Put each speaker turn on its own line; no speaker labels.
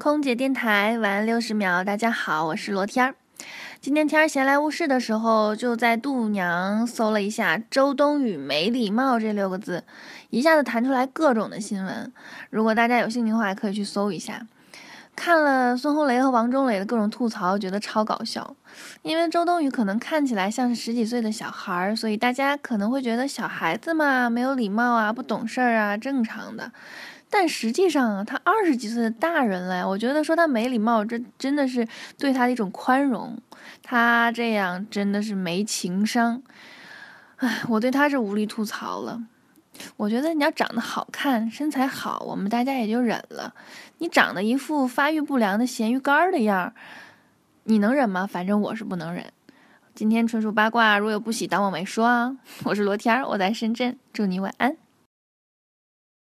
空姐电台晚六十秒，大家好，我是罗天儿。今天天儿闲来无事的时候，就在度娘搜了一下“周冬雨没礼貌”这六个字，一下子弹出来各种的新闻。如果大家有兴趣的话，可以去搜一下。看了孙红雷和王中磊的各种吐槽，觉得超搞笑。因为周冬雨可能看起来像是十几岁的小孩儿，所以大家可能会觉得小孩子嘛，没有礼貌啊，不懂事儿啊，正常的。但实际上啊，他二十几岁的大人了，我觉得说他没礼貌，这真的是对他的一种宽容。他这样真的是没情商，唉，我对他是无力吐槽了。我觉得你要长得好看，身材好，我们大家也就忍了。你长得一副发育不良的咸鱼干儿的样儿，你能忍吗？反正我是不能忍。今天纯属八卦，如有不喜，当我没说啊。我是罗天儿，我在深圳，祝你晚安。